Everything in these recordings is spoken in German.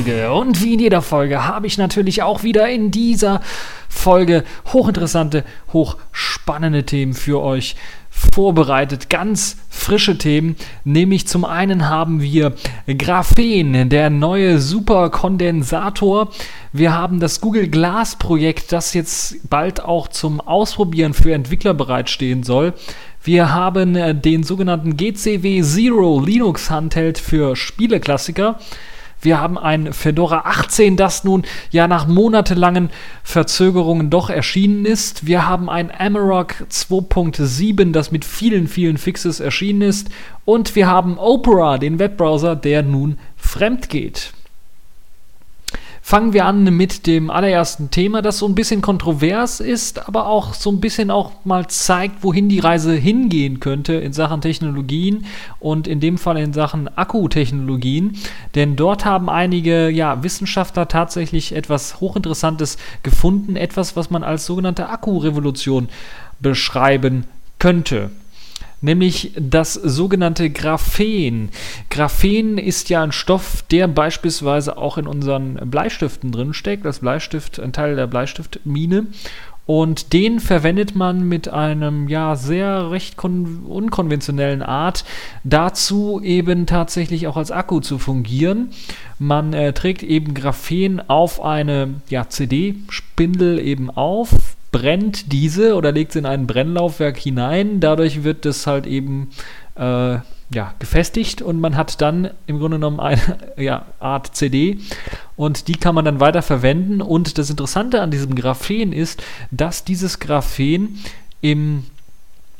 Podcast-Folge. Und wie in jeder Folge habe ich natürlich auch wieder in dieser Folge hochinteressante, hochspannende Themen für euch vorbereitet. Ganz frische Themen. Nämlich zum einen haben wir Graphen, der neue Superkondensator. Wir haben das Google Glass Projekt, das jetzt bald auch zum Ausprobieren für Entwickler bereitstehen soll. Wir haben äh, den sogenannten GCW Zero Linux Handheld für Spieleklassiker. Wir haben ein Fedora 18, das nun ja nach monatelangen Verzögerungen doch erschienen ist. Wir haben ein Amarok 2.7, das mit vielen, vielen Fixes erschienen ist. Und wir haben Opera, den Webbrowser, der nun fremd geht. Fangen wir an mit dem allerersten Thema, das so ein bisschen kontrovers ist, aber auch so ein bisschen auch mal zeigt, wohin die Reise hingehen könnte in Sachen Technologien und in dem Fall in Sachen Akkutechnologien. Denn dort haben einige ja, Wissenschaftler tatsächlich etwas Hochinteressantes gefunden, etwas, was man als sogenannte Akkurevolution beschreiben könnte nämlich das sogenannte Graphen. Graphen ist ja ein Stoff, der beispielsweise auch in unseren Bleistiften drin steckt, das Bleistift, ein Teil der Bleistiftmine. Und den verwendet man mit einem ja sehr recht unkonventionellen Art dazu eben tatsächlich auch als Akku zu fungieren. Man äh, trägt eben Graphen auf eine ja, CD-Spindel eben auf, brennt diese oder legt sie in ein Brennlaufwerk hinein. Dadurch wird das halt eben äh, ja, gefestigt und man hat dann im Grunde genommen eine ja, Art CD und die kann man dann weiter verwenden. Und das Interessante an diesem Graphen ist, dass dieses Graphen im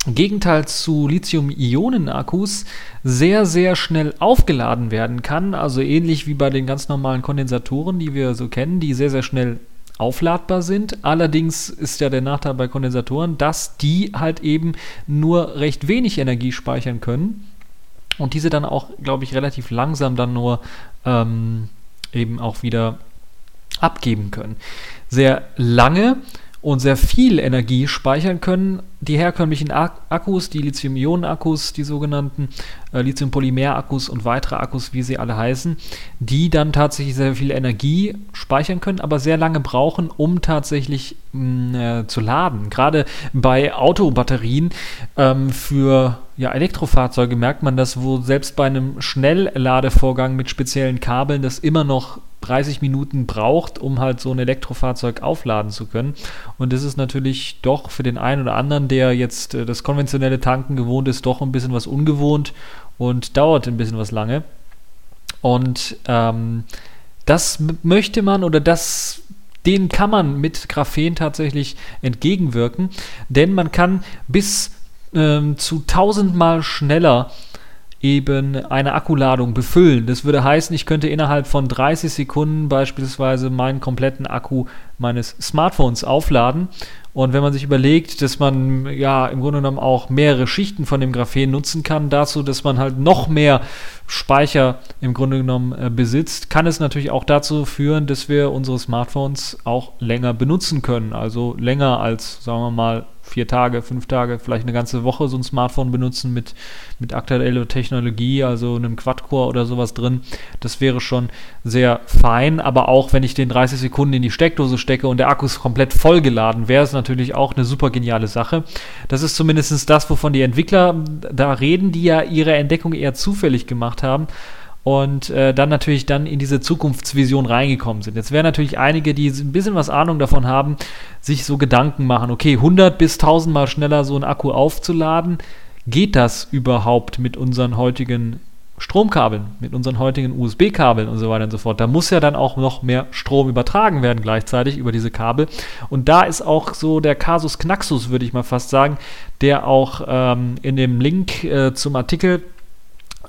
Gegenteil zu Lithium-Ionen-Akkus sehr, sehr schnell aufgeladen werden kann. Also ähnlich wie bei den ganz normalen Kondensatoren, die wir so kennen, die sehr, sehr schnell aufladbar sind. Allerdings ist ja der Nachteil bei Kondensatoren, dass die halt eben nur recht wenig Energie speichern können und diese dann auch, glaube ich, relativ langsam dann nur ähm, eben auch wieder abgeben können. Sehr lange und sehr viel Energie speichern können. Die herkömmlichen Akkus, die Lithium-Ionen-Akkus, die sogenannten äh, Lithium-Polymer-Akkus und weitere Akkus, wie sie alle heißen, die dann tatsächlich sehr viel Energie speichern können, aber sehr lange brauchen, um tatsächlich mh, mm, äh, zu laden. Gerade bei Autobatterien ähm, für ja, Elektrofahrzeuge merkt man das, wo selbst bei einem Schnellladevorgang mit speziellen Kabeln das immer noch 30 Minuten braucht, um halt so ein Elektrofahrzeug aufladen zu können. Und das ist natürlich doch für den einen oder anderen, der jetzt äh, das konventionelle Tanken gewohnt ist, doch ein bisschen was ungewohnt und dauert ein bisschen was lange. Und ähm, das möchte man oder das den kann man mit Graphen tatsächlich entgegenwirken, denn man kann bis ähm, zu tausendmal schneller eben eine Akkuladung befüllen. Das würde heißen, ich könnte innerhalb von 30 Sekunden beispielsweise meinen kompletten Akku meines Smartphones aufladen. Und wenn man sich überlegt, dass man ja im Grunde genommen auch mehrere Schichten von dem Graphen nutzen kann, dazu, dass man halt noch mehr Speicher im Grunde genommen äh, besitzt, kann es natürlich auch dazu führen, dass wir unsere Smartphones auch länger benutzen können. Also länger als, sagen wir mal, vier Tage, fünf Tage, vielleicht eine ganze Woche so ein Smartphone benutzen mit, mit aktueller Technologie, also einem Quad-Core oder sowas drin. Das wäre schon sehr fein, aber auch wenn ich den 30 Sekunden in die Steckdose stecke und der Akku ist komplett vollgeladen, wäre es natürlich auch eine super geniale Sache. Das ist zumindest das, wovon die Entwickler da reden, die ja ihre Entdeckung eher zufällig gemacht haben und äh, dann natürlich dann in diese Zukunftsvision reingekommen sind. Jetzt wären natürlich einige, die ein bisschen was Ahnung davon haben, sich so Gedanken machen, okay, 100 bis 1000 mal schneller so einen Akku aufzuladen, geht das überhaupt mit unseren heutigen Stromkabeln, mit unseren heutigen USB-Kabeln und so weiter und so fort. Da muss ja dann auch noch mehr Strom übertragen werden gleichzeitig über diese Kabel. Und da ist auch so der Kasus Knaxus, würde ich mal fast sagen, der auch ähm, in dem Link äh, zum Artikel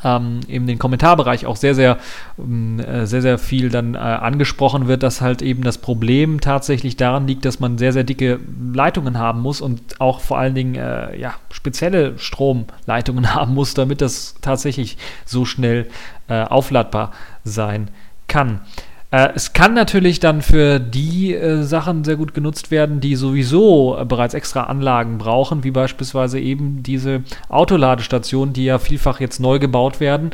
ähm, eben den Kommentarbereich auch sehr, sehr, ähm, äh, sehr, sehr viel dann äh, angesprochen wird, dass halt eben das Problem tatsächlich daran liegt, dass man sehr, sehr dicke Leitungen haben muss und auch vor allen Dingen äh, ja, spezielle Stromleitungen haben muss, damit das tatsächlich so schnell äh, aufladbar sein kann. Äh, es kann natürlich dann für die äh, Sachen sehr gut genutzt werden, die sowieso äh, bereits extra Anlagen brauchen, wie beispielsweise eben diese Autoladestationen, die ja vielfach jetzt neu gebaut werden.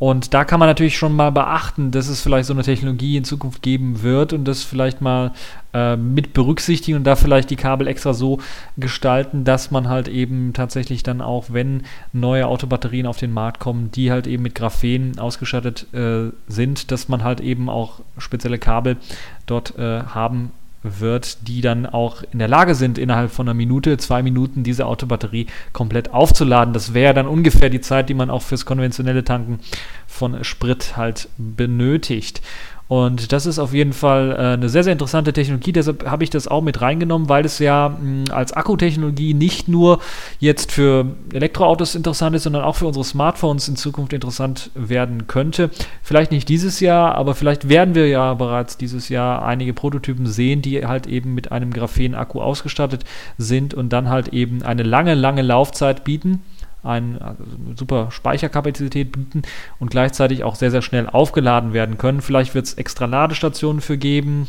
Und da kann man natürlich schon mal beachten, dass es vielleicht so eine Technologie in Zukunft geben wird und das vielleicht mal äh, mit berücksichtigen und da vielleicht die Kabel extra so gestalten, dass man halt eben tatsächlich dann auch, wenn neue Autobatterien auf den Markt kommen, die halt eben mit Graphen ausgestattet äh, sind, dass man halt eben auch spezielle Kabel dort äh, haben wird, die dann auch in der Lage sind, innerhalb von einer Minute, zwei Minuten diese Autobatterie komplett aufzuladen. Das wäre dann ungefähr die Zeit, die man auch fürs konventionelle Tanken von Sprit halt benötigt. Und das ist auf jeden Fall äh, eine sehr, sehr interessante Technologie. Deshalb habe ich das auch mit reingenommen, weil es ja mh, als Akkutechnologie nicht nur jetzt für Elektroautos interessant ist, sondern auch für unsere Smartphones in Zukunft interessant werden könnte. Vielleicht nicht dieses Jahr, aber vielleicht werden wir ja bereits dieses Jahr einige Prototypen sehen, die halt eben mit einem Graphen-Akku ausgestattet sind und dann halt eben eine lange, lange Laufzeit bieten ein, also eine super Speicherkapazität bieten und gleichzeitig auch sehr, sehr schnell aufgeladen werden können. Vielleicht wird es extra Ladestationen für geben.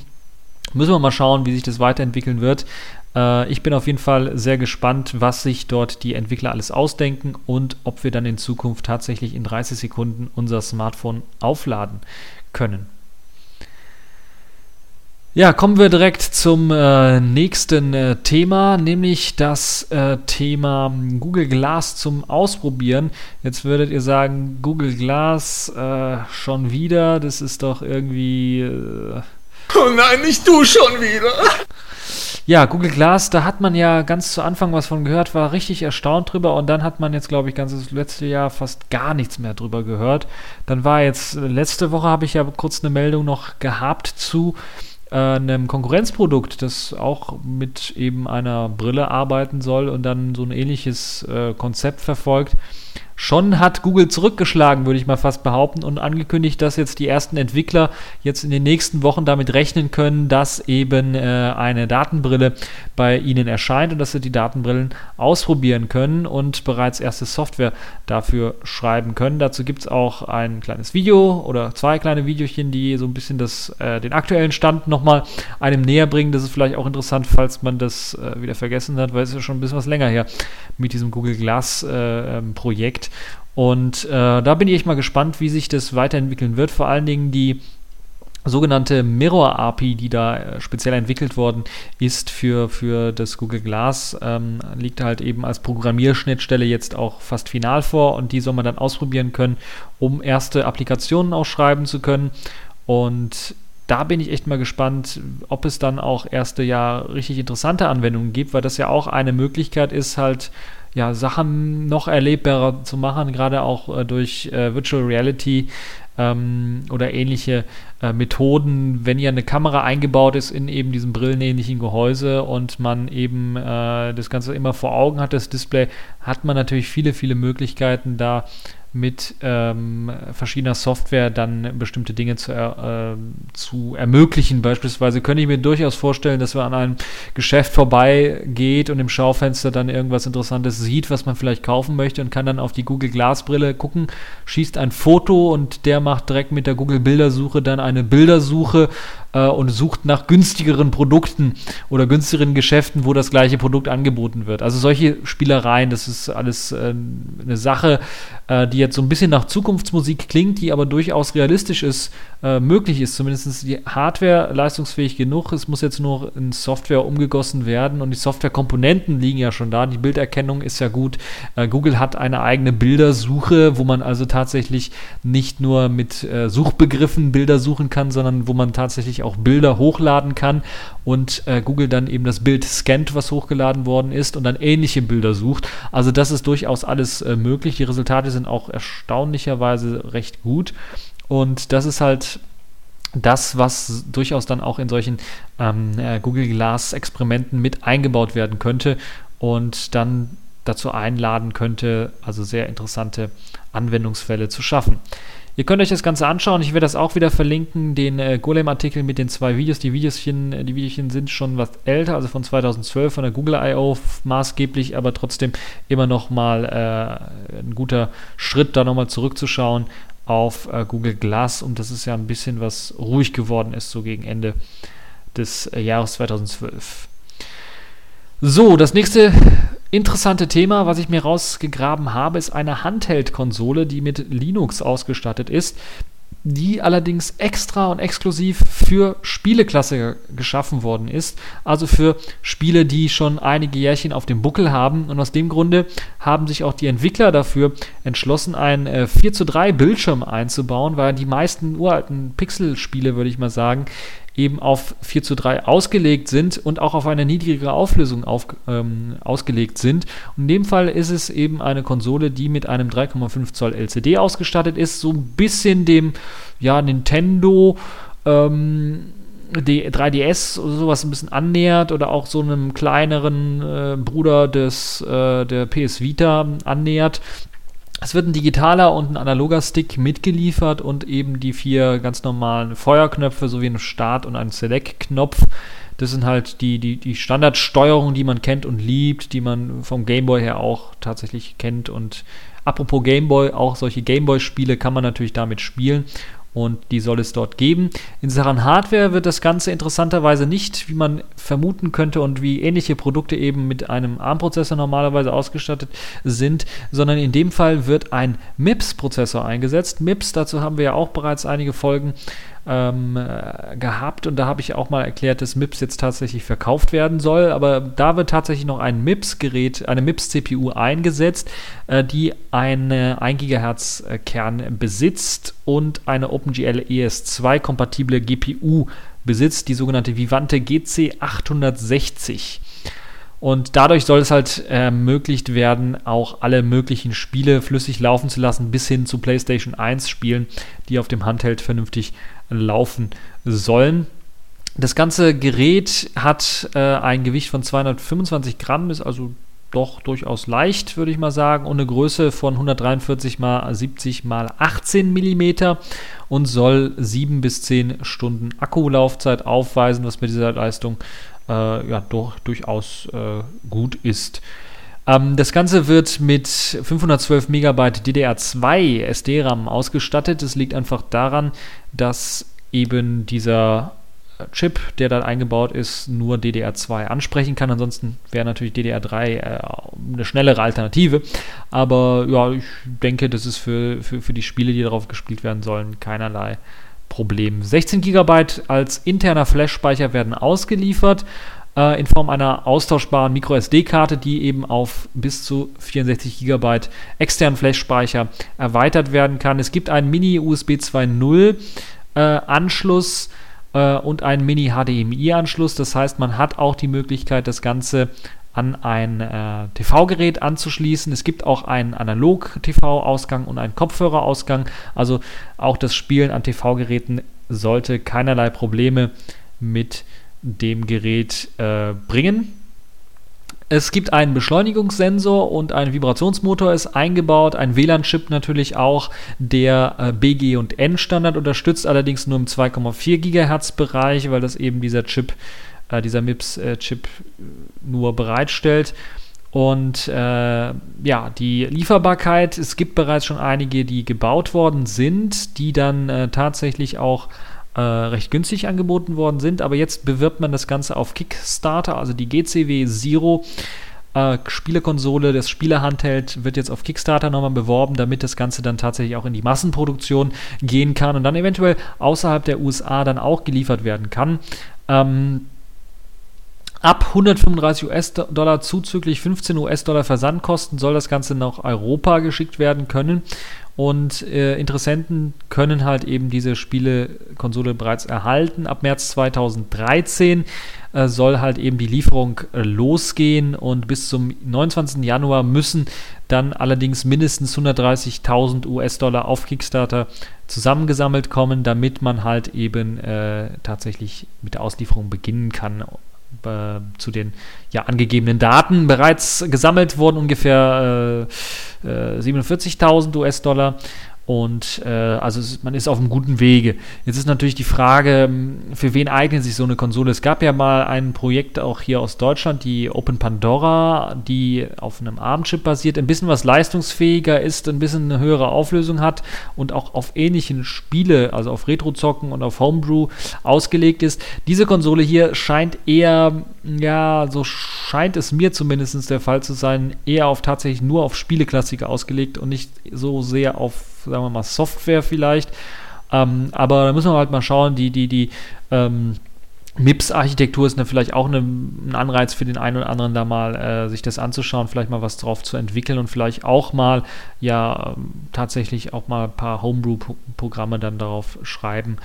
Müssen wir mal schauen, wie sich das weiterentwickeln wird. Äh, ich bin auf jeden Fall sehr gespannt, was sich dort die Entwickler alles ausdenken und ob wir dann in Zukunft tatsächlich in 30 Sekunden unser Smartphone aufladen können. Ja, kommen wir direkt zum äh, nächsten äh, Thema, nämlich das äh, Thema Google Glass zum Ausprobieren. Jetzt würdet ihr sagen, Google Glass äh, schon wieder, das ist doch irgendwie... Äh, oh nein, nicht du schon wieder. Ja, Google Glass, da hat man ja ganz zu Anfang was von gehört, war richtig erstaunt drüber und dann hat man jetzt, glaube ich, ganzes letzte Jahr fast gar nichts mehr drüber gehört. Dann war jetzt, äh, letzte Woche habe ich ja kurz eine Meldung noch gehabt zu äh, einem Konkurrenzprodukt, das auch mit eben einer Brille arbeiten soll und dann so ein ähnliches äh, Konzept verfolgt. Schon hat Google zurückgeschlagen, würde ich mal fast behaupten, und angekündigt, dass jetzt die ersten Entwickler jetzt in den nächsten Wochen damit rechnen können, dass eben äh, eine Datenbrille bei ihnen erscheint und dass sie die Datenbrillen ausprobieren können und bereits erste Software dafür schreiben können. Dazu gibt es auch ein kleines Video oder zwei kleine Videochen, die so ein bisschen das, äh, den aktuellen Stand nochmal einem näher bringen. Das ist vielleicht auch interessant, falls man das äh, wieder vergessen hat, weil es ist ja schon ein bisschen was länger her mit diesem Google Glass äh, ähm, Projekt. Und äh, da bin ich mal gespannt, wie sich das weiterentwickeln wird. Vor allen Dingen die sogenannte Mirror API, die da äh, speziell entwickelt worden ist für, für das Google Glass, ähm, liegt halt eben als Programmierschnittstelle jetzt auch fast final vor und die soll man dann ausprobieren können, um erste Applikationen ausschreiben zu können. Und da bin ich echt mal gespannt, ob es dann auch erste ja richtig interessante Anwendungen gibt, weil das ja auch eine Möglichkeit ist, halt ja, Sachen noch erlebbarer zu machen, gerade auch äh, durch äh, Virtual Reality ähm, oder ähnliche äh, Methoden, wenn ja eine Kamera eingebaut ist in eben diesem brillenähnlichen Gehäuse und man eben äh, das Ganze immer vor Augen hat, das Display, hat man natürlich viele, viele Möglichkeiten da mit ähm, verschiedener Software dann bestimmte Dinge zu, äh, zu ermöglichen. Beispielsweise könnte ich mir durchaus vorstellen, dass man an einem Geschäft vorbeigeht und im Schaufenster dann irgendwas Interessantes sieht, was man vielleicht kaufen möchte und kann dann auf die Google Glass Brille gucken, schießt ein Foto und der macht direkt mit der Google Bildersuche dann eine Bildersuche äh, und sucht nach günstigeren Produkten oder günstigeren Geschäften, wo das gleiche Produkt angeboten wird. Also solche Spielereien, das ist alles äh, eine Sache, äh, die jetzt so ein bisschen nach Zukunftsmusik klingt, die aber durchaus realistisch ist, äh, möglich ist. Zumindest die Hardware leistungsfähig genug. Es muss jetzt nur in Software umgegossen werden und die Softwarekomponenten liegen ja schon da. Die Bilderkennung ist ja gut. Äh, Google hat eine eigene Bildersuche, wo man also tatsächlich nicht nur mit äh, Suchbegriffen Bilder suchen kann, sondern wo man tatsächlich auch Bilder hochladen kann und äh, Google dann eben das Bild scannt, was hochgeladen worden ist und dann ähnliche Bilder sucht. Also das ist durchaus alles äh, möglich. Die Resultate sind auch erstaunlicherweise recht gut. Und das ist halt das, was durchaus dann auch in solchen ähm, äh, Google Glass Experimenten mit eingebaut werden könnte und dann dazu einladen könnte, also sehr interessante Anwendungsfälle zu schaffen. Ihr könnt euch das Ganze anschauen. Ich werde das auch wieder verlinken, den äh, Golem-Artikel mit den zwei Videos. Die Videochen, äh, die Videochen sind schon was älter, also von 2012 von der Google I.O. maßgeblich, aber trotzdem immer noch mal äh, ein guter Schritt, da nochmal zurückzuschauen auf äh, Google Glass und das ist ja ein bisschen was ruhig geworden ist, so gegen Ende des äh, Jahres 2012. So, das nächste interessante Thema, was ich mir rausgegraben habe, ist eine Handheld-Konsole, die mit Linux ausgestattet ist die allerdings extra und exklusiv für Spieleklasse geschaffen worden ist. Also für Spiele, die schon einige Jährchen auf dem Buckel haben. Und aus dem Grunde haben sich auch die Entwickler dafür entschlossen, einen äh, 4 zu 3 Bildschirm einzubauen, weil die meisten uralten Pixel-Spiele, würde ich mal sagen, eben auf 4 zu 3 ausgelegt sind und auch auf eine niedrigere Auflösung auf, ähm, ausgelegt sind. In dem Fall ist es eben eine Konsole, die mit einem 3,5 Zoll LCD ausgestattet ist, so ein bisschen dem ja, Nintendo ähm, die 3DS oder sowas ein bisschen annähert oder auch so einem kleineren äh, Bruder des, äh, der PS Vita annähert. Es wird ein digitaler und ein analoger Stick mitgeliefert und eben die vier ganz normalen Feuerknöpfe sowie ein Start- und ein Select-Knopf. Das sind halt die, die, die Standardsteuerungen, die man kennt und liebt, die man vom Gameboy her auch tatsächlich kennt. Und apropos Gameboy, auch solche Gameboy-Spiele kann man natürlich damit spielen und die soll es dort geben. In Sachen Hardware wird das Ganze interessanterweise nicht, wie man vermuten könnte und wie ähnliche Produkte eben mit einem ARM-Prozessor normalerweise ausgestattet sind, sondern in dem Fall wird ein MIPS-Prozessor eingesetzt. MIPS, dazu haben wir ja auch bereits einige Folgen ähm, äh, gehabt und da habe ich auch mal erklärt, dass MIPS jetzt tatsächlich verkauft werden soll, aber da wird tatsächlich noch ein MIPS-Gerät, eine MIPS-CPU eingesetzt, äh, die einen 1 GHz Kern besitzt und eine OpenGL ES2 kompatible GPU besitzt, die sogenannte Vivante GC860. Und dadurch soll es halt ermöglicht werden, auch alle möglichen Spiele flüssig laufen zu lassen, bis hin zu PlayStation 1 Spielen, die auf dem Handheld vernünftig laufen sollen. Das ganze Gerät hat äh, ein Gewicht von 225 Gramm, ist also doch durchaus leicht, würde ich mal sagen, und eine Größe von 143 mal 70 mal 18 mm und soll 7 bis 10 Stunden Akkulaufzeit aufweisen, was mit dieser Leistung äh, ja doch durchaus äh, gut ist. Ähm, das Ganze wird mit 512 MB DDR2 SD-RAM ausgestattet. Das liegt einfach daran, dass eben dieser äh, Chip, der da eingebaut ist, nur DDR2 ansprechen kann. Ansonsten wäre natürlich DDR3 äh, eine schnellere Alternative. Aber ja, ich denke, das ist für, für, für die Spiele, die darauf gespielt werden sollen, keinerlei Problem. 16 GB als interner Flash-Speicher werden ausgeliefert äh, in Form einer austauschbaren MicroSD-Karte, die eben auf bis zu 64 GB externen Flash-Speicher erweitert werden kann. Es gibt einen Mini-USB 2.0 äh, äh, und einen Mini-HDMI-Anschluss. Das heißt, man hat auch die Möglichkeit, das Ganze an ein äh, TV-Gerät anzuschließen. Es gibt auch einen Analog-TV-Ausgang und einen Kopfhörerausgang. Also auch das Spielen an TV-Geräten sollte keinerlei Probleme mit dem Gerät äh, bringen. Es gibt einen Beschleunigungssensor und ein Vibrationsmotor ist eingebaut, ein WLAN-Chip natürlich auch, der äh, BG und N-Standard unterstützt, allerdings nur im 2,4 GHz Bereich, weil das eben dieser Chip, äh, dieser MIPS-Chip äh, nur bereitstellt. Und äh, ja, die Lieferbarkeit, es gibt bereits schon einige, die gebaut worden sind, die dann äh, tatsächlich auch äh, recht günstig angeboten worden sind. Aber jetzt bewirbt man das Ganze auf Kickstarter, also die GCW Zero. Äh, Spielekonsole, das Spielerhandheld wird jetzt auf Kickstarter nochmal beworben, damit das Ganze dann tatsächlich auch in die Massenproduktion gehen kann und dann eventuell außerhalb der USA dann auch geliefert werden kann. Ähm, Ab 135 US-Dollar zuzüglich 15 US-Dollar Versandkosten soll das Ganze nach Europa geschickt werden können. Und äh, Interessenten können halt eben diese Spielekonsole bereits erhalten. Ab März 2013 äh, soll halt eben die Lieferung äh, losgehen und bis zum 29. Januar müssen dann allerdings mindestens 130.000 US-Dollar auf Kickstarter zusammengesammelt kommen, damit man halt eben äh, tatsächlich mit der Auslieferung beginnen kann äh, zu den ja, angegebenen Daten bereits gesammelt wurden ungefähr äh, äh, 47.000 US-Dollar Und äh, also man ist auf einem guten Wege. Jetzt ist natürlich die Frage, ähm, für wen eignet sich so eine Konsole? Es gab ja mal ein Projekt auch hier aus Deutschland, die Open Pandora, die auf einem ARM-Chip basiert, ein bisschen was leistungsfähiger ist, ein bisschen eine höhere Auflösung hat und auch auf ähnlichen Spiele, also auf Retro-Zocken und auf Homebrew ausgelegt ist. Diese Konsole hier scheint eher, ja, so scheint es mir zumindest der Fall zu sein, eher auf tatsächlich nur auf Spieleklassiker ausgelegt und nicht so sehr auf sagen wir mal, Software vielleicht. Ähm, aber da müssen wir halt mal schauen, die, die, die ähm, MIPS-Architektur ist dann vielleicht auch eine, ein Anreiz für den einen oder anderen, da mal äh, sich das anzuschauen, vielleicht mal was drauf zu entwickeln und vielleicht auch mal, ja, ähm, tatsächlich auch mal ein paar Homebrew-Programme dann darauf schreiben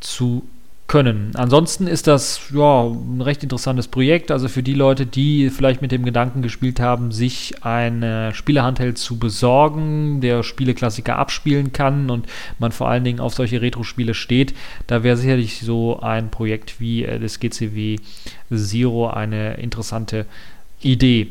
zu können. Ansonsten ist das ja ein recht interessantes Projekt. Also für die Leute, die vielleicht mit dem Gedanken gespielt haben, sich eine Spielehandheld zu besorgen, der Spieleklassiker abspielen kann und man vor allen Dingen auf solche Retro-Spiele steht, da wäre sicherlich so ein Projekt wie äh, das GCW Zero eine interessante Idee.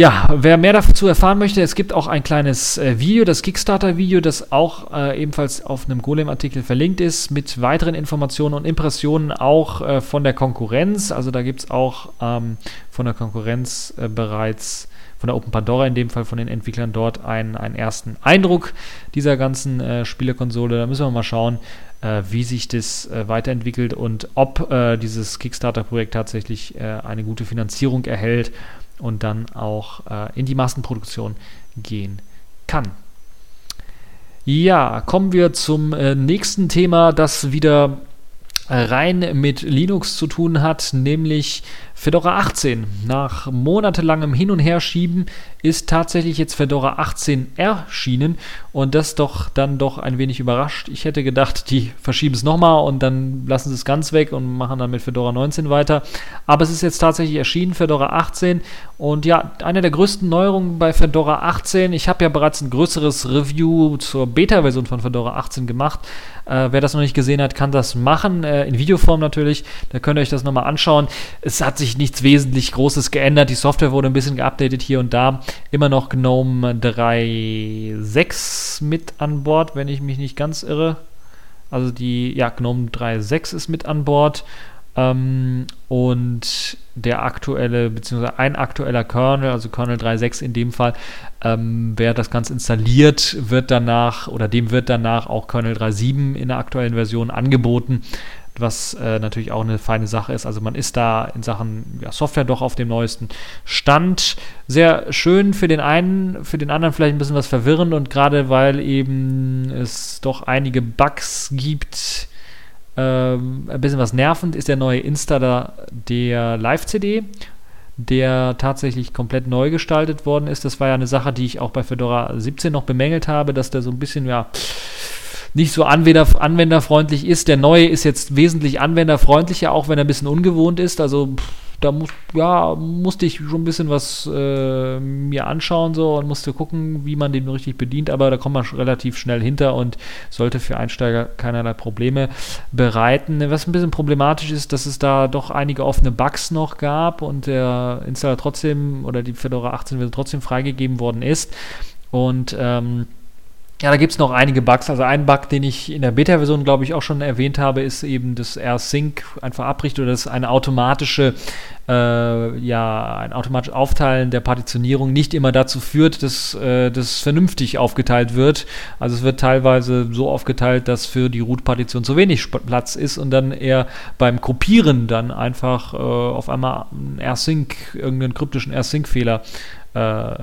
Ja, wer mehr dazu erfahren möchte, es gibt auch ein kleines äh, Video, das Kickstarter-Video, das auch äh, ebenfalls auf einem Golem-Artikel verlinkt ist, mit weiteren Informationen und Impressionen auch äh, von der Konkurrenz. Also da gibt es auch ähm, von der Konkurrenz äh, bereits, von der Open Pandora in dem Fall, von den Entwicklern dort einen, einen ersten Eindruck dieser ganzen äh, Spielekonsole. Da müssen wir mal schauen, äh, wie sich das weiterentwickelt und ob dieses Kickstarter-Projekt tatsächlich eine gute Finanzierung erhält und dann auch äh, in die Massenproduktion gehen kann. Ja, kommen wir zum äh, nächsten Thema, das wieder rein mit Linux zu tun hat, nämlich Fedora 18. Nach monatelangem Hin- und Herschieben ist tatsächlich jetzt Fedora 18 erschienen und das doch dann doch ein wenig überrascht. Ich hätte gedacht, die verschieben es nochmal und dann lassen sie es ganz weg und machen dann mit Fedora 19 weiter. Aber es ist jetzt tatsächlich erschienen, Fedora 18. Und ja, eine der größten Neuerungen bei Fedora 18, ich habe ja bereits ein größeres Review zur Beta-Version von Fedora 18 gemacht. Äh, wer das noch nicht gesehen hat, kann das machen, äh, in Videoform natürlich. Da könnt ihr euch das nochmal anschauen. Es hat sich sich nichts wesentlich Großes geändert. Die Software wurde ein bisschen geupdatet hier und da. Immer noch GNOME 3.6 mit an Bord, wenn ich mich nicht ganz irre. Also die, ja, GNOME 3.6 ist mit an Bord. Ähm, und der aktuelle, beziehungsweise ein aktueller Kernel, also Kernel 3.6 in dem Fall, ähm, wer das Ganze installiert, wird danach oder dem wird danach auch Kernel 3.7 in der aktuellen Version angeboten was äh, natürlich auch eine feine Sache ist. Also man ist da in Sachen ja, Software doch auf dem neuesten Stand. Sehr schön für den einen, für den anderen vielleicht ein bisschen was verwirrend und gerade weil eben es doch einige Bugs gibt, ähm, ein bisschen was nervend, ist der neue Installer der Live-CD der tatsächlich komplett neu gestaltet worden ist. Das war ja eine Sache, die ich auch bei Fedora 17 noch bemängelt habe, dass der so ein bisschen, ja, nicht so anwender, anwenderfreundlich ist. Der neue ist jetzt wesentlich anwenderfreundlicher, auch wenn er ein bisschen ungewohnt ist. Also da muss, ja, musste ich schon ein bisschen was äh, mir anschauen so und musste gucken, wie man den richtig bedient, aber da kommt man relativ schnell hinter und sollte für Einsteiger keinerlei Probleme bereiten. Was ein bisschen problematisch ist, dass es da doch einige offene Bugs noch gab und der Installer trotzdem oder die Fedora 18 trotzdem freigegeben worden ist. Und ähm, ja, da gibt es noch einige Bugs. Also ein Bug, den ich in der Beta-Version, glaube ich, auch schon erwähnt habe, ist eben das R-Sync einfach abbricht oder das eine automatische, äh, ja, ein automatisch Aufteilen der Partitionierung nicht immer dazu führt, dass äh, das vernünftig aufgeteilt wird. Also es wird teilweise so aufgeteilt, dass für die Root-Partition zu wenig Platz ist und dann eher beim Kopieren dann einfach äh, auf einmal ein R-Sync, irgendeinen kryptischen R-Sync-Fehler äh,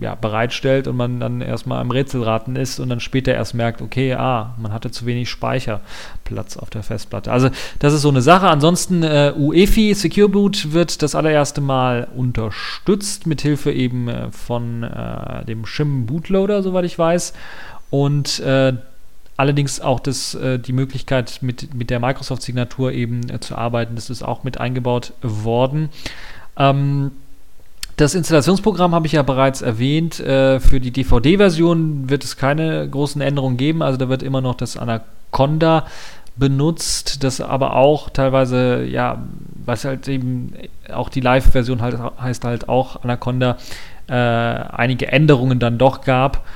ja, bereitstellt und man dann erstmal am Rätselraten ist und dann später erst merkt, okay, ah, man hatte zu wenig Speicherplatz auf der Festplatte. Also das ist so eine Sache. Ansonsten äh, UEFI Secure Boot wird das allererste Mal unterstützt, mithilfe eben äh, von äh, dem Shim Bootloader, soweit ich weiß. Und äh, allerdings auch das, äh, die Möglichkeit, mit, mit der Microsoft-Signatur eben äh, zu arbeiten, das ist auch mit eingebaut worden. Ähm, das Installationsprogramm habe ich ja bereits erwähnt. Äh, für die DVD-Version wird es keine großen Änderungen geben. Also da wird immer noch das Anaconda benutzt, das aber auch teilweise, ja, was halt eben auch die Live-Version halt, heißt halt auch Anaconda, äh, einige Änderungen dann doch gab.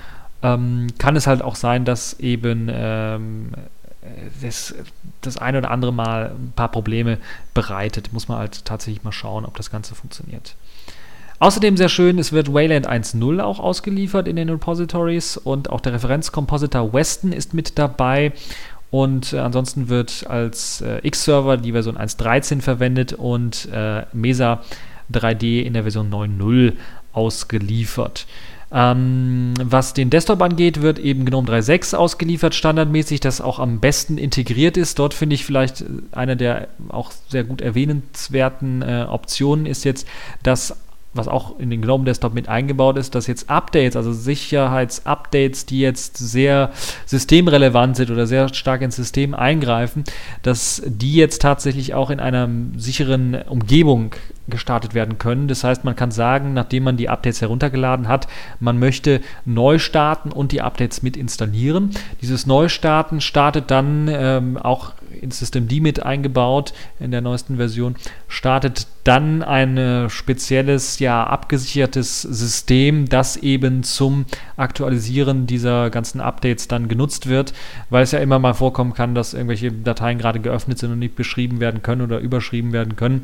ähm, kann es halt auch sein, dass eben ähm, das, das eine oder andere Mal ein paar Probleme bereitet. Muss man halt tatsächlich mal schauen, ob das Ganze funktioniert. Außerdem sehr schön, es wird Wayland 1.0 auch ausgeliefert in den Repositories und auch der Referenzkompositor Weston ist mit dabei. Und äh, ansonsten wird als äh, X-Server die Version 1.13 verwendet und äh, Mesa 3D in der Version 9.0 ausgeliefert. Ähm, was den Desktop angeht, wird eben GNOME 3.6 ausgeliefert, standardmäßig, das auch am besten integriert ist. Dort finde ich vielleicht eine der auch sehr gut erwähnenswerten äh, Optionen ist jetzt, dass was auch in den GNOME Desktop mit eingebaut ist, dass jetzt Updates, also Sicherheitsupdates, die jetzt sehr systemrelevant sind oder sehr stark ins System eingreifen, dass die jetzt tatsächlich auch in einer sicheren Umgebung gestartet werden können. Das heißt, man kann sagen, nachdem man die Updates heruntergeladen hat, man möchte neu starten und die Updates mit installieren. Dieses Neustarten startet dann ähm, auch ins System D mit eingebaut in der neuesten Version, startet dann ein spezielles, ja, abgesichertes System, das eben zum Aktualisieren dieser ganzen Updates dann genutzt wird, weil es ja immer mal vorkommen kann, dass irgendwelche Dateien gerade geöffnet sind und nicht beschrieben werden können oder überschrieben werden können.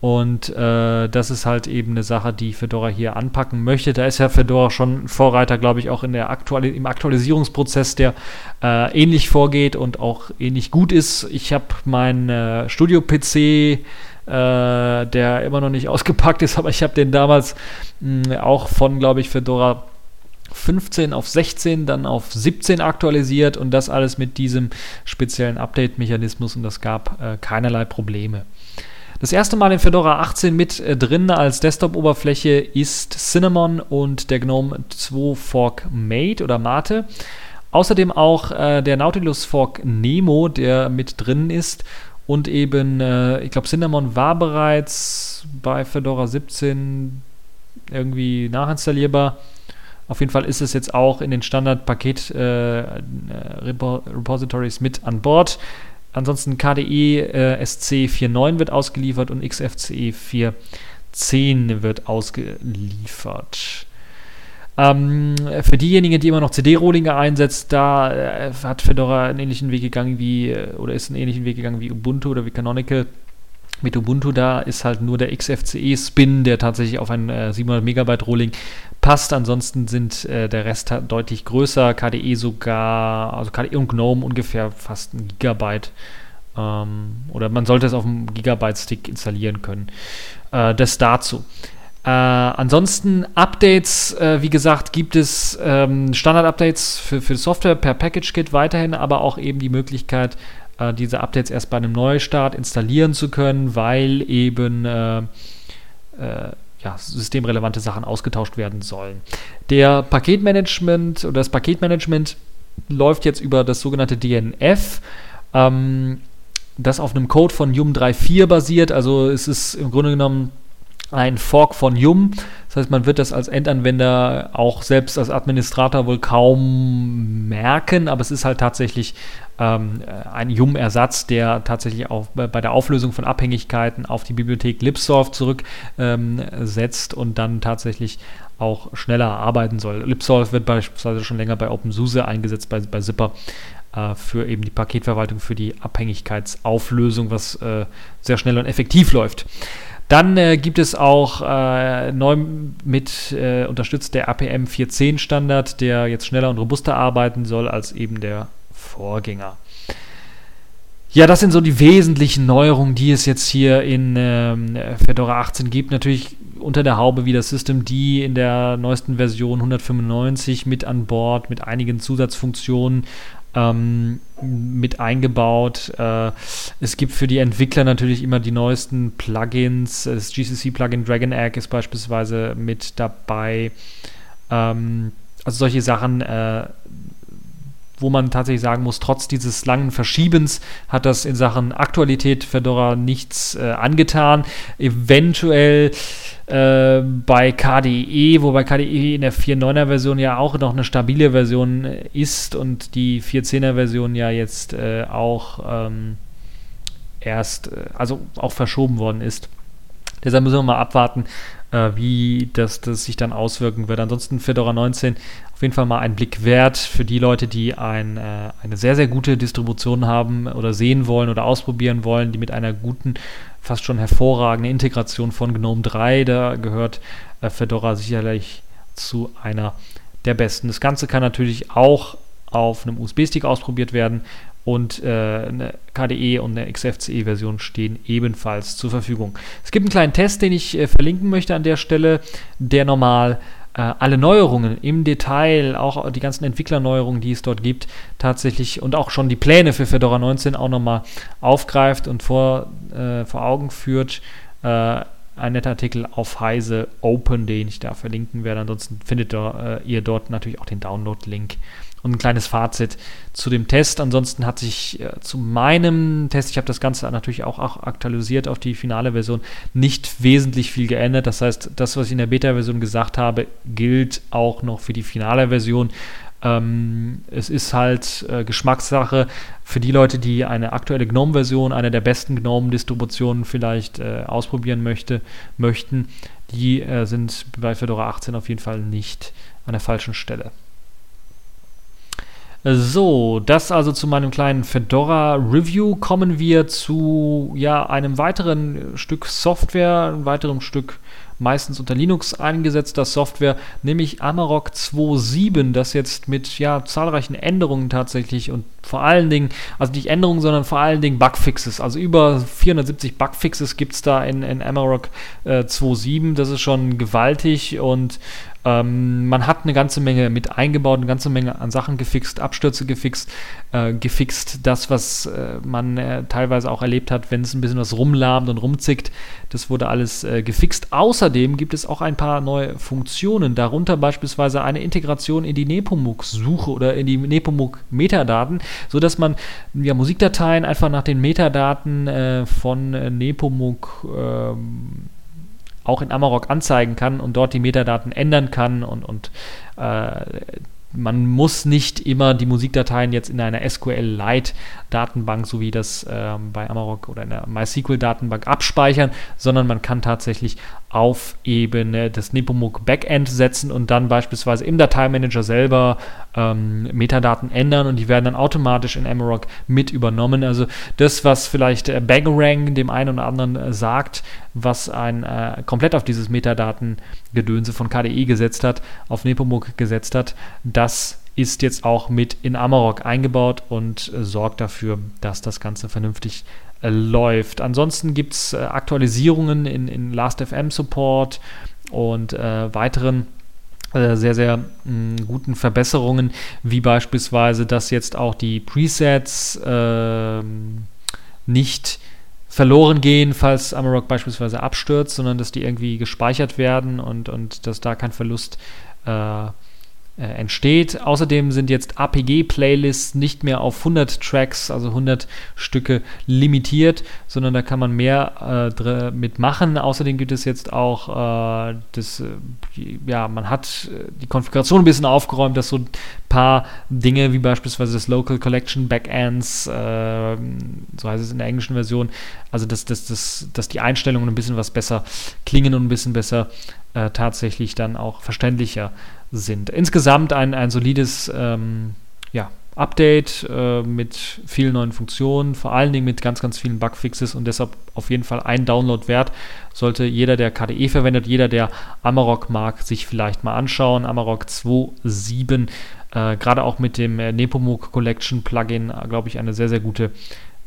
Und äh, das ist halt eben eine Sache, die Fedora hier anpacken möchte. Da ist ja Fedora schon Vorreiter, glaube ich, auch in der Aktuali im Aktualisierungsprozess, der äh, ähnlich vorgeht und auch ähnlich gut ist. Ich habe meinen äh, Studio-PC, äh, der immer noch nicht ausgepackt ist, aber ich habe den damals mh, auch von, glaube ich, Fedora 15 auf 16, dann auf 17 aktualisiert und das alles mit diesem speziellen Update-Mechanismus und das gab äh, keinerlei Probleme. Das erste Mal in Fedora 18 mit äh, drin als Desktop-Oberfläche ist Cinnamon und der GNOME 2 Fork Mate oder Mate. Außerdem auch äh, der Nautilus Fork Nemo, der mit drin ist. Und eben, äh, ich glaube, Cinnamon war bereits bei Fedora 17 irgendwie nachinstallierbar. Auf jeden Fall ist es jetzt auch in den Standard-Paket-Repositories äh, äh mit an Bord. Ansonsten KDE äh, SC 4.9 wird ausgeliefert und XFCE 4.10 wird ausgeliefert. Ähm, für diejenigen, die immer noch CD-Rollinger einsetzt, da äh, hat Fedora einen ähnlichen Weg gegangen wie, äh, oder ist einen ähnlichen Weg gegangen wie Ubuntu oder wie Canonical. Mit Ubuntu da ist halt nur der XFCE-Spin, der tatsächlich auf ein äh, 700 Megabyte Rolling passt. Ansonsten sind äh, der Rest deutlich größer. KDE sogar, also KDE und GNOME ungefähr fast ein Gigabyte. Ähm, oder man sollte es auf einem Gigabyte-Stick installieren können. Äh, das dazu. Äh, ansonsten Updates, äh, wie gesagt, gibt es ähm, Standard-Updates für, für Software per Package-Kit weiterhin, aber auch eben die Möglichkeit, äh, diese Updates erst bei einem Neustart installieren zu können, weil eben äh, äh, ja, systemrelevante Sachen ausgetauscht werden sollen. Der Paketmanagement oder das Paketmanagement läuft jetzt über das sogenannte DNF. Ähm, das auf einem Code von Yum 3.4 basiert. Also es ist im Grunde genommen ein Fork von Yum. Das heißt, man wird das als Endanwender auch selbst als Administrator wohl kaum merken, aber es ist halt tatsächlich ähm, ein Yum-Ersatz, der auch bei der Auflösung von Abhängigkeiten auf die Bibliothek Lipsoft zurücksetzt ähm, und dann tatsächlich auch schneller arbeiten soll. Lipsoft wird beispielsweise schon länger bei OpenSUSE eingesetzt, bei, bei Zipper äh, für eben die Paketverwaltung, für die Abhängigkeitsauflösung, was äh, sehr schnell und effektiv läuft. Dann äh, gibt es auch äh, neu mit äh, unterstützt der APM 4.10 Standard, der jetzt schneller und robuster arbeiten soll als eben der Vorgänger. Ja, das sind so die wesentlichen Neuerungen, die es jetzt hier in ähm, Fedora 18 gibt. Natürlich unter der Haube wie das System D in der neuesten Version 195 mit an Bord, mit einigen Zusatzfunktionen ähm, mit eingebaut. Äh, es gibt für die Entwickler natürlich immer die neuesten Plugins. Das GCC-Plugin Dragon Egg ist beispielsweise mit dabei. Ähm, also solche Sachen, äh, wo man tatsächlich sagen muss, trotz dieses langen Verschiebens hat das in Sachen Aktualität Fedora nichts äh, angetan. Eventuell äh, bei KDE, wobei KDE in der 4.9er Version ja auch noch eine stabile Version ist und die 4.10er Version ja jetzt äh, auch ähm, erst, äh, also auch verschoben worden ist. Deshalb müssen wir mal abwarten, äh, wie das, das sich dann auswirken wird. Ansonsten Fedora 19 auf jeden Fall mal ein Blick wert für die Leute, die ein, äh, eine sehr, sehr gute Distribution haben oder sehen wollen oder ausprobieren wollen, die mit einer guten, fast schon hervorragenden Integration von GNOME 3, da gehört äh, Fedora sicherlich zu einer der besten. Das Ganze kann natürlich auch auf einem USB-Stick ausprobiert werden und äh, eine KDE und eine XFCE-Version stehen ebenfalls zur Verfügung. Es gibt einen kleinen Test, den ich äh, verlinken möchte an der Stelle, der normal äh, alle Neuerungen im Detail, auch die ganzen Entwicklerneuerungen, die es dort gibt, tatsächlich und auch schon die Pläne für Fedora 19 auch nochmal aufgreift und vor, äh, vor Augen führt. Äh, ein netter Artikel auf Heise Open, den ich da verlinken werde. Ansonsten findet ihr, ihr dort natürlich auch den Download-Link und ein kleines Fazit zu dem Test. Ansonsten hat sich äh, zu meinem Test, ich habe das Ganze natürlich auch, auch, aktualisiert auf die finale Version, nicht wesentlich viel geändert. Das heißt, das, was ich in der Beta-Version gesagt habe, gilt auch noch für die finale Version. Ähm, es ist halt äh, Geschmackssache für die Leute, die eine aktuelle GNOME-Version, eine der besten GNOME-Distributionen vielleicht äh, ausprobieren möchte, möchten. Die äh, sind bei Fedora 18 auf jeden Fall nicht an der falschen Stelle. So, das also zu meinem kleinen Fedora Review. Kommen wir zu ja, einem weiteren Stück Software, einem weiteren Stück meistens unter Linux eingesetzter Software, nämlich Amarok 2.7, das jetzt mit ja, zahlreichen Änderungen tatsächlich und vor allen Dingen, also nicht Änderungen, sondern vor allen Dingen Bugfixes. Also über 470 Bugfixes gibt es da in, in Amarok äh, 2.7. Das ist schon gewaltig und ähm, man hat eine ganze Menge mit eingebaut, eine ganze Menge an Sachen gefixt, Abstürze gefixt, äh, gefixt. Das, was äh, man äh, teilweise auch erlebt hat, wenn es ein bisschen was rumlahmt und rumzickt, das wurde alles äh, gefixt. Außerdem gibt es auch ein paar neue Funktionen, darunter beispielsweise eine Integration in die Nepomuk-Suche oder in die Nepomuk-Metadaten, sodass man ja, Musikdateien einfach nach den Metadaten äh, von äh, Nepomuk ähm, auch in Amarok anzeigen kann und dort die Metadaten ändern kann und, und äh, man muss nicht immer die Musikdateien jetzt in einer SQL-Lite-Datenbank, so wie das ähm, bei Amarok oder in der MySQL-Datenbank abspeichern, sondern man kann tatsächlich auf Ebene des Nepomuk Backend setzen und dann beispielsweise im Dateimanager selber ähm, Metadaten ändern und die werden dann automatisch in Amarok mit übernommen. Also das, was vielleicht äh, dem einen oder anderen äh, sagt, was ein äh, komplett auf dieses Metadatengedönse von KDE gesetzt hat, auf Nepomuk gesetzt hat, das ist jetzt auch mit in Amarok eingebaut und äh, sorgt dafür, dass das Ganze vernünftig läuft. Ansonsten gibt es äh, Aktualisierungen in, in Last.fm Support und äh, weiteren äh, sehr, sehr mh, guten Verbesserungen, wie beispielsweise, dass jetzt auch die Presets ähm, nicht verloren gehen, falls Amarok beispielsweise abstürzt, sondern dass die irgendwie gespeichert werden und, und dass da kein Verlust äh, äh, entsteht. Außerdem sind jetzt APG-Playlists nicht mehr auf 100 Tracks, also 100 Stücke limitiert, sondern da kann man mehr äh, mitmachen. Außerdem gibt es jetzt auch äh, das, äh, ja, man hat äh, die Konfiguration ein bisschen aufgeräumt, dass so ein paar Dinge wie beispielsweise das Local Collection Backends, äh, so heißt es in der englischen Version, also dass, dass, dass, dass die Einstellungen ein bisschen was besser klingen und ein bisschen besser tatsächlich dann auch verständlicher sind. Insgesamt ein, ein solides ähm, ja, Update äh, mit vielen neuen Funktionen, vor allen Dingen mit ganz, ganz vielen Bugfixes und deshalb auf jeden Fall ein Download wert. Sollte jeder, der KDE verwendet, jeder, der Amarok mag, sich vielleicht mal anschauen. Amarok 2.7, äh, gerade auch mit dem äh, Nepomuk Collection Plugin, äh, glaube ich, eine sehr, sehr gute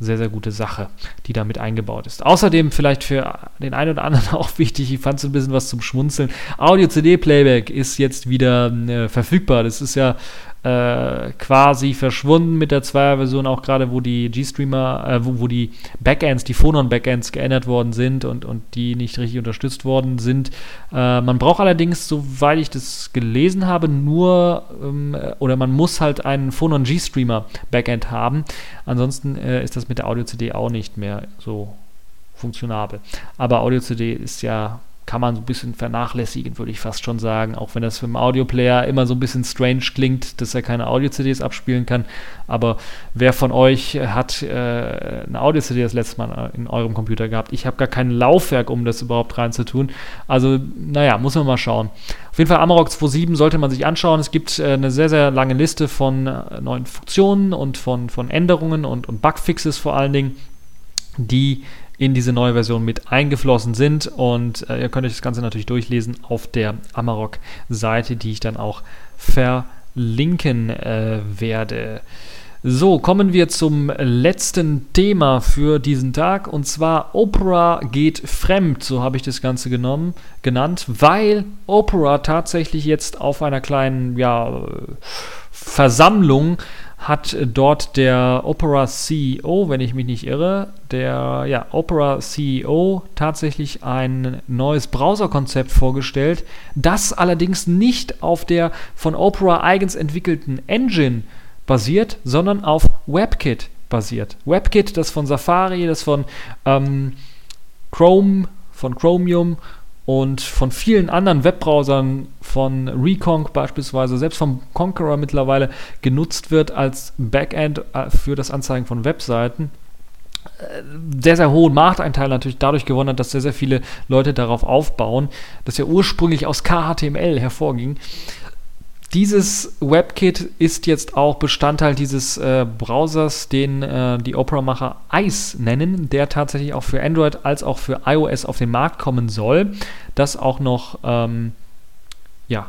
sehr, sehr gute Sache, die damit eingebaut ist. Außerdem vielleicht für den einen oder anderen auch wichtig, ich fand es ein bisschen was zum Schmunzeln. Audio-CD-Playback ist jetzt wieder äh, verfügbar. Das ist ja äh, quasi verschwunden mit der Zweier-Version, auch gerade wo die G-Streamer, äh, wo, wo, die Backends, die Phonon-Backends geändert worden sind und, und die nicht richtig unterstützt worden sind. Äh, man braucht allerdings, soweit ich das gelesen habe, nur ähm, oder man muss halt einen Phonon G-Streamer Backend haben. Ansonsten äh, ist das mit der Audio-CD auch nicht mehr so funktionabel. Aber Audio-CD ist ja kann man so ein bisschen vernachlässigen, würde ich fast schon sagen. Auch wenn das für einen Audioplayer immer so ein bisschen strange klingt, dass er keine Audio-CDs abspielen kann. Aber wer von euch hat äh, eine Audio-CD das letzte Mal in eurem Computer gehabt? Ich habe gar kein Laufwerk, um das überhaupt reinzutun. Also, naja, muss man mal schauen. Auf jeden Fall Amarok 2.7 sollte man sich anschauen. Es gibt äh, eine sehr, sehr lange Liste von äh, neuen Funktionen und von, von Änderungen und, und Bugfixes vor allen Dingen, die in diese neue Version mit eingeflossen sind. Und äh, ihr könnt euch das Ganze natürlich durchlesen auf der Amarok-Seite, die ich dann auch verlinken äh, werde. So, kommen wir zum letzten Thema für diesen Tag und zwar Opera geht fremd, so habe ich das Ganze genommen, genannt, weil Opera tatsächlich jetzt auf einer kleinen ja, Versammlung hat dort der Opera CEO, wenn ich mich nicht irre, der ja, Opera CEO tatsächlich ein neues Browserkonzept vorgestellt, das allerdings nicht auf der von Opera eigens entwickelten Engine basiert, sondern auf WebKit basiert. WebKit, das von Safari, das von ähm, Chrome, von Chromium und von vielen anderen Webbrowsern, von Reconq beispielsweise, selbst vom Conqueror mittlerweile genutzt wird als Backend äh, für das Anzeigen von Webseiten. Äh, sehr, sehr hohen Markteinteil natürlich dadurch gewonnen hat, dass sehr, sehr viele Leute darauf aufbauen, das ja ursprünglich aus KHTML hervorging. Dieses WebKit ist jetzt auch Bestandteil dieses äh, Browsers, den äh, die Opera-Macher Ice nennen, der tatsächlich auch für Android als auch für iOS auf den Markt kommen soll. Das auch noch ähm, ja,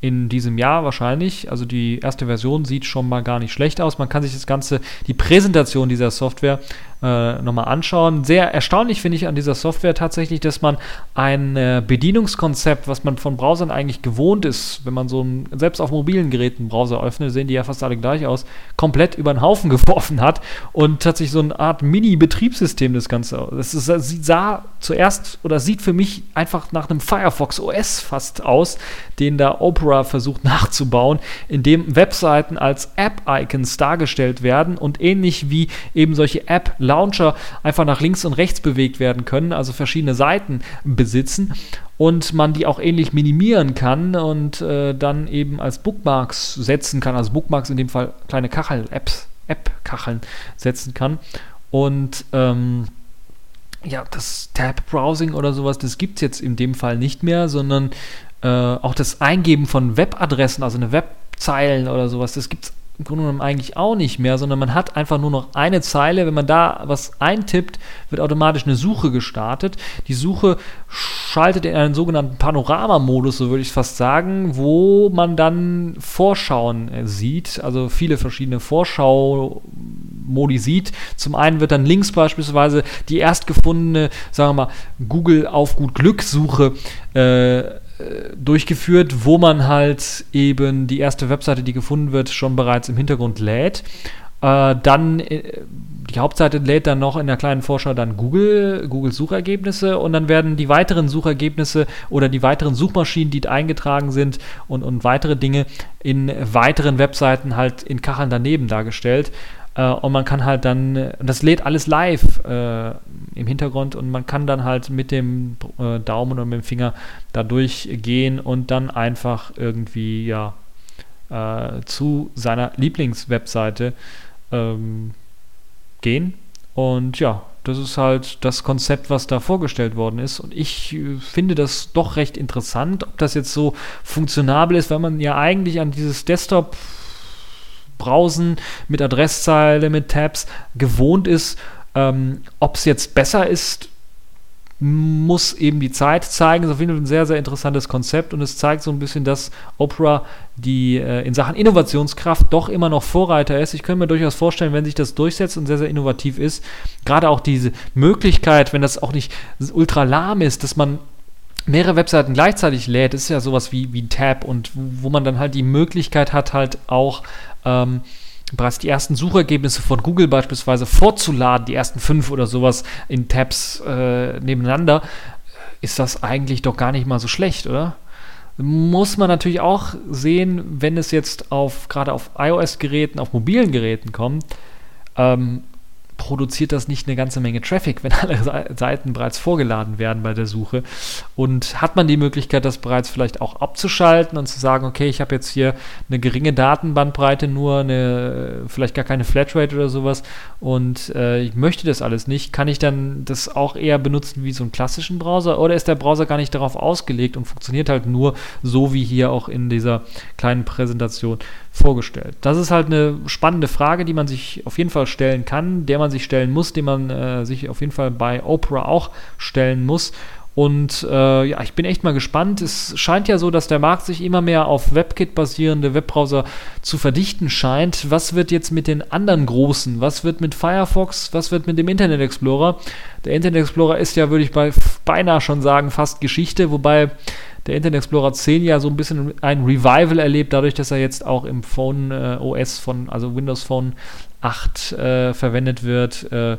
in diesem Jahr wahrscheinlich. Also die erste Version sieht schon mal gar nicht schlecht aus. Man kann sich das Ganze, die Präsentation dieser Software äh, nochmal anschauen. Sehr erstaunlich finde ich an dieser Software tatsächlich, dass man ein äh, Bedienungskonzept, was man von Browsern eigentlich gewohnt ist, wenn man so ein, selbst auf mobilen Geräten Browser öffnet, sehen die ja fast alle gleich aus, komplett über den Haufen geworfen hat und tatsächlich so eine Art Mini-Betriebssystem das Ganze. Das ist, sah zuerst oder sieht für mich einfach nach einem Firefox OS fast aus, den da Opera versucht nachzubauen, in dem Webseiten als App-Icons dargestellt werden und ähnlich wie eben solche App- Launcher einfach nach links und rechts bewegt werden können, also verschiedene Seiten besitzen und man die auch ähnlich minimieren kann und äh, dann eben als Bookmarks setzen kann, also Bookmarks in dem Fall kleine Kacheln, Apps, App-Kacheln setzen kann. Und ähm, ja, das Tab-Browsing oder sowas, das gibt es jetzt in dem Fall nicht mehr, sondern äh, auch das Eingeben von Webadressen, also eine Webzeilen oder sowas, das gibt es im Grunde genommen eigentlich auch nicht mehr, sondern man hat einfach nur noch eine Zeile. Wenn man da was eintippt, wird automatisch eine Suche gestartet. Die Suche schaltet in einen sogenannten Panoramamodus, so würde ich fast sagen, wo man dann Vorschauen äh, sieht, also viele verschiedene Vorschau-Modi sieht. Zum einen wird dann links beispielsweise die erst gefundene, sagen wir mal, Google auf gut Glück Suche äh, durchgeführt, wo man halt eben die erste Webseite, die gefunden wird, schon bereits im Hintergrund lädt. Äh, dann äh, die Hauptseite lädt dann noch in der kleinen Vorschau dann Google, Google Suchergebnisse und dann werden die weiteren Suchergebnisse oder die weiteren Suchmaschinen, die eingetragen sind und, und weitere Dinge in weiteren Webseiten halt in Kacheln daneben dargestellt. Äh, und man kann halt dann, das lädt alles live äh, im Hintergrund und man kann dann halt mit dem äh, Daumen oder mit dem Finger da durchgehen und dann einfach irgendwie, ja, äh, zu seiner Lieblingswebseite ähm, gehen. Und ja, das ist halt das Konzept, was da vorgestellt worden ist. Und ich äh, finde das doch recht interessant, ob das jetzt so funktionabel ist, weil man ja eigentlich an dieses Desktop Browsen mit Adresszeile, mit Tabs gewohnt ist. Ähm, Ob es jetzt besser ist, muss eben die Zeit zeigen. Es ist auf jeden Fall ein sehr, sehr interessantes Konzept und es zeigt so ein bisschen, dass Opera die äh, in Sachen Innovationskraft doch immer noch Vorreiter ist. Ich könnte mir durchaus vorstellen, wenn sich das durchsetzt und sehr, sehr innovativ ist, gerade auch diese Möglichkeit, wenn das auch nicht ultra lahm ist, dass man mehrere Webseiten gleichzeitig lädt, ist ja sowas wie, wie Tab und wo man dann halt die Möglichkeit hat, halt auch ähm, bereits die ersten Suchergebnisse von Google beispielsweise vorzuladen, die ersten fünf oder sowas in Tabs äh, nebeneinander, ist das eigentlich doch gar nicht mal so schlecht, oder? Muss man natürlich auch sehen, wenn es jetzt auf gerade auf iOS-Geräten, auf mobilen Geräten kommt, ähm, produziert das nicht eine ganze Menge Traffic, wenn alle Seiten bereits vorgeladen werden bei der Suche? Und hat man die Möglichkeit, das bereits vielleicht auch abzuschalten und zu sagen, okay, ich habe jetzt hier eine geringe Datenbandbreite, nur eine, vielleicht gar keine Flatrate oder sowas und äh, ich möchte das alles nicht, kann ich dann das auch eher benutzen wie so einen klassischen Browser oder ist der Browser gar nicht darauf ausgelegt und funktioniert halt nur so wie hier auch in dieser kleinen Präsentation vorgestellt? Das ist halt eine spannende Frage, die man sich auf jeden Fall stellen kann, der man sich stellen muss, den man äh, sich auf jeden Fall bei Opera auch stellen muss. Und äh, ja, ich bin echt mal gespannt. Es scheint ja so, dass der Markt sich immer mehr auf WebKit basierende Webbrowser zu verdichten scheint. Was wird jetzt mit den anderen großen? Was wird mit Firefox? Was wird mit dem Internet Explorer? Der Internet Explorer ist ja, würde ich bei beinahe schon sagen, fast Geschichte, wobei der Internet Explorer 10 ja so ein bisschen ein Revival erlebt, dadurch, dass er jetzt auch im Phone äh, OS von, also Windows Phone 8 äh, verwendet wird, äh,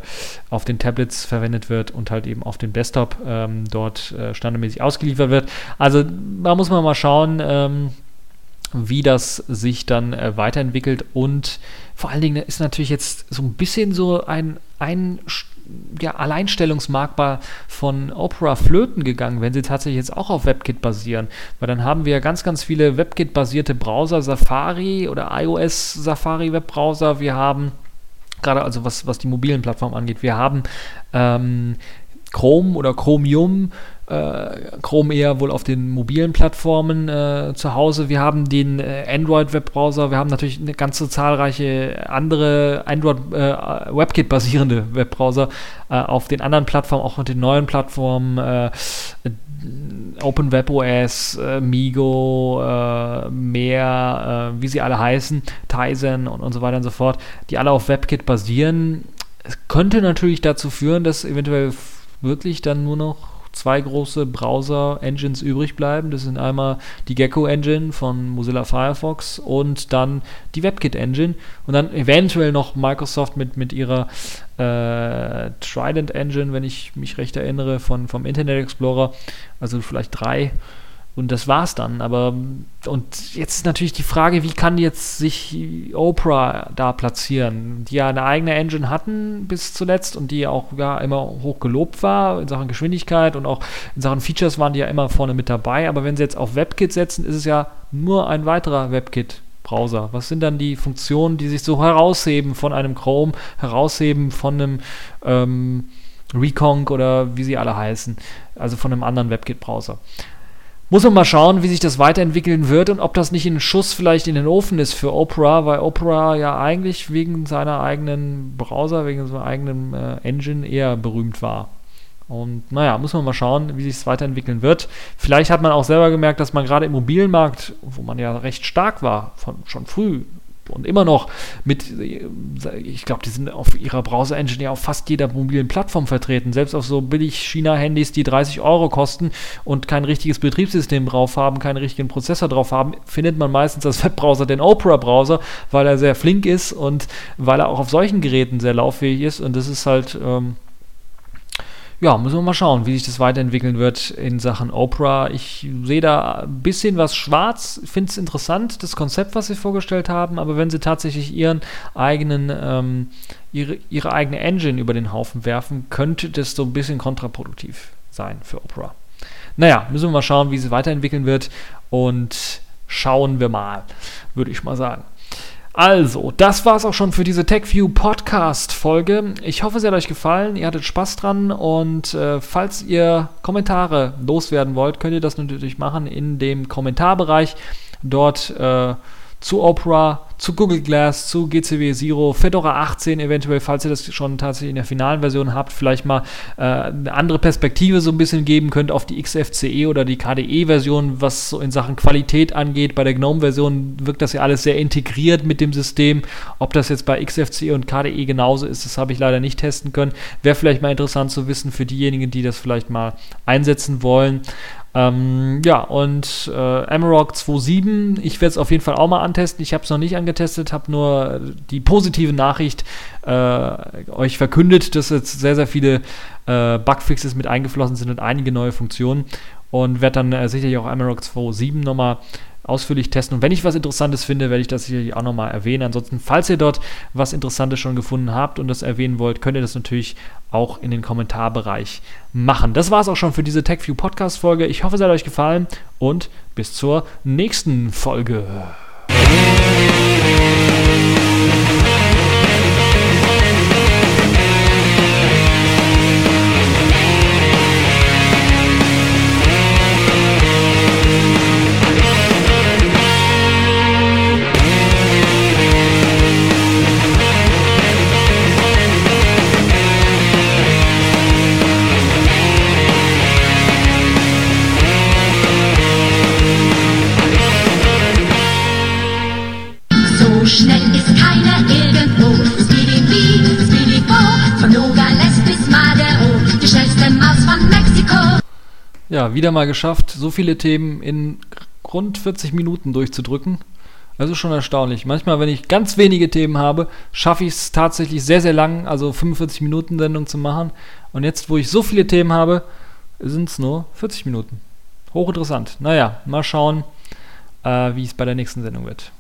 auf den Tablets verwendet wird und halt eben auf dem Desktop ähm, dort äh, standardmäßig ausgeliefert wird. Also da muss man mal schauen, ähm, wie das sich dann äh, weiterentwickelt und vor allen Dingen ist natürlich jetzt so ein bisschen so ein, ein ja, Alleinstellungsmerkmal von Opera flöten gegangen, wenn sie tatsächlich jetzt auch auf WebKit basieren. Weil dann haben wir ganz, ganz viele WebKit-basierte Browser, Safari oder iOS Safari Webbrowser. Wir haben gerade also was, was die mobilen Plattformen angeht, wir haben ähm, Chrome oder Chromium äh, Chrome eher wohl auf den mobilen Plattformen äh, zu Hause. Wir haben den äh, Android-Webbrowser, wir haben natürlich eine ganze zahlreiche andere Android-WebKit-basierende äh, Webbrowser äh, auf den anderen Plattformen, auch auf den neuen Plattformen. Äh, OpenWebOS, äh, Migo, äh, mehr, wie sie alle heißen, Tizen und, und so weiter und so fort, die alle auf WebKit basieren. Es könnte natürlich dazu führen, dass eventuell wirklich dann nur noch zwei große Browser-Engines übrig bleiben. Das sind einmal die Gecko-Engine von Mozilla Firefox und dann die WebKit-Engine und dann eventuell noch Microsoft mit, mit ihrer äh, Trident-Engine, wenn ich mich recht erinnere, von, vom Internet Explorer. Also vielleicht drei und das war's dann. Aber und jetzt ist natürlich die Frage, wie kann jetzt sich Oprah da platzieren, die ja eine eigene Engine hatten bis zuletzt und die auch ja immer hoch gelobt war in Sachen Geschwindigkeit und auch in Sachen Features waren die ja immer vorne mit dabei. Aber wenn sie jetzt auf WebKit setzen, ist es ja nur ein weiterer WebKit. Browser. Was sind dann die Funktionen, die sich so herausheben von einem Chrome, herausheben von einem ähm, Reconk oder wie sie alle heißen, also von einem anderen WebKit-Browser. Muss man mal schauen, wie sich das weiterentwickeln wird und ob das nicht ein Schuss vielleicht in den Ofen ist für Opera, weil Opera ja eigentlich wegen seiner eigenen Browser, wegen seiner eigenen äh, Engine eher berühmt war. Und naja, muss man mal schauen, wie sich es weiterentwickeln wird. Vielleicht hat man auch selber gemerkt, dass man gerade im mobilen Markt, wo man ja recht stark war, von, schon früh und immer noch mit, ich glaube, die sind auf ihrer Browser-Engine ja auf fast jeder mobilen Plattform vertreten. Selbst auf so billig China-Handys, die 30 Euro kosten und kein richtiges Betriebssystem drauf haben, keinen richtigen Prozessor drauf haben, findet man meistens als Webbrowser den Opera-Browser, weil er sehr flink ist und weil er auch auf solchen Geräten sehr lauffähig ist. Und das ist halt. Ähm, ja, müssen wir mal schauen, wie sich das weiterentwickeln wird in Sachen Oprah. Ich sehe da ein bisschen was schwarz, finde es interessant, das Konzept, was sie vorgestellt haben, aber wenn sie tatsächlich ihren eigenen, ähm, ihre, ihre eigene Engine über den Haufen werfen, könnte das so ein bisschen kontraproduktiv sein für Oprah. Naja, müssen wir mal schauen, wie sie weiterentwickeln wird und schauen wir mal, würde ich mal sagen. Also, das war's auch schon für diese TechView Podcast Folge. Ich hoffe, es hat euch gefallen, ihr hattet Spaß dran und äh, falls ihr Kommentare loswerden wollt, könnt ihr das natürlich machen in dem Kommentarbereich. Dort äh, zu Opera, zu Google Glass, zu GCW Zero, Fedora 18 eventuell, falls ihr das schon tatsächlich in der finalen Version habt, vielleicht mal äh, eine andere Perspektive so ein bisschen geben könnt auf die XFCE oder die KDE-Version, was so in Sachen Qualität angeht. Bei der GNOME-Version wirkt das ja alles sehr integriert mit dem System. Ob das jetzt bei XFCE und KDE genauso ist, das habe ich leider nicht testen können. Wäre vielleicht mal interessant zu wissen für diejenigen, die das vielleicht mal einsetzen wollen. Ähm, ja, und äh, Amarok 2.7, ich werde es auf jeden Fall auch mal antesten. Ich habe es noch nicht angetestet, habe nur die positive Nachricht äh, euch verkündet, dass jetzt sehr, sehr viele äh, Bugfixes mit eingeflossen sind und einige neue Funktionen. Und werde dann äh, sicherlich auch Amarok 2.7 nochmal ausführlich testen. Und wenn ich was Interessantes finde, werde ich das sicherlich auch nochmal erwähnen. Ansonsten, falls ihr dort was Interessantes schon gefunden habt und das erwähnen wollt, könnt ihr das natürlich auch in den Kommentarbereich machen. Das war es auch schon für diese TechView Podcast Folge. Ich hoffe, es hat euch gefallen und bis zur nächsten Folge. Ja, wieder mal geschafft, so viele Themen in rund 40 Minuten durchzudrücken. Das ist schon erstaunlich. Manchmal, wenn ich ganz wenige Themen habe, schaffe ich es tatsächlich sehr, sehr lang, also 45 Minuten Sendung zu machen. Und jetzt, wo ich so viele Themen habe, sind es nur 40 Minuten. Hochinteressant. Naja, mal schauen, äh, wie es bei der nächsten Sendung wird.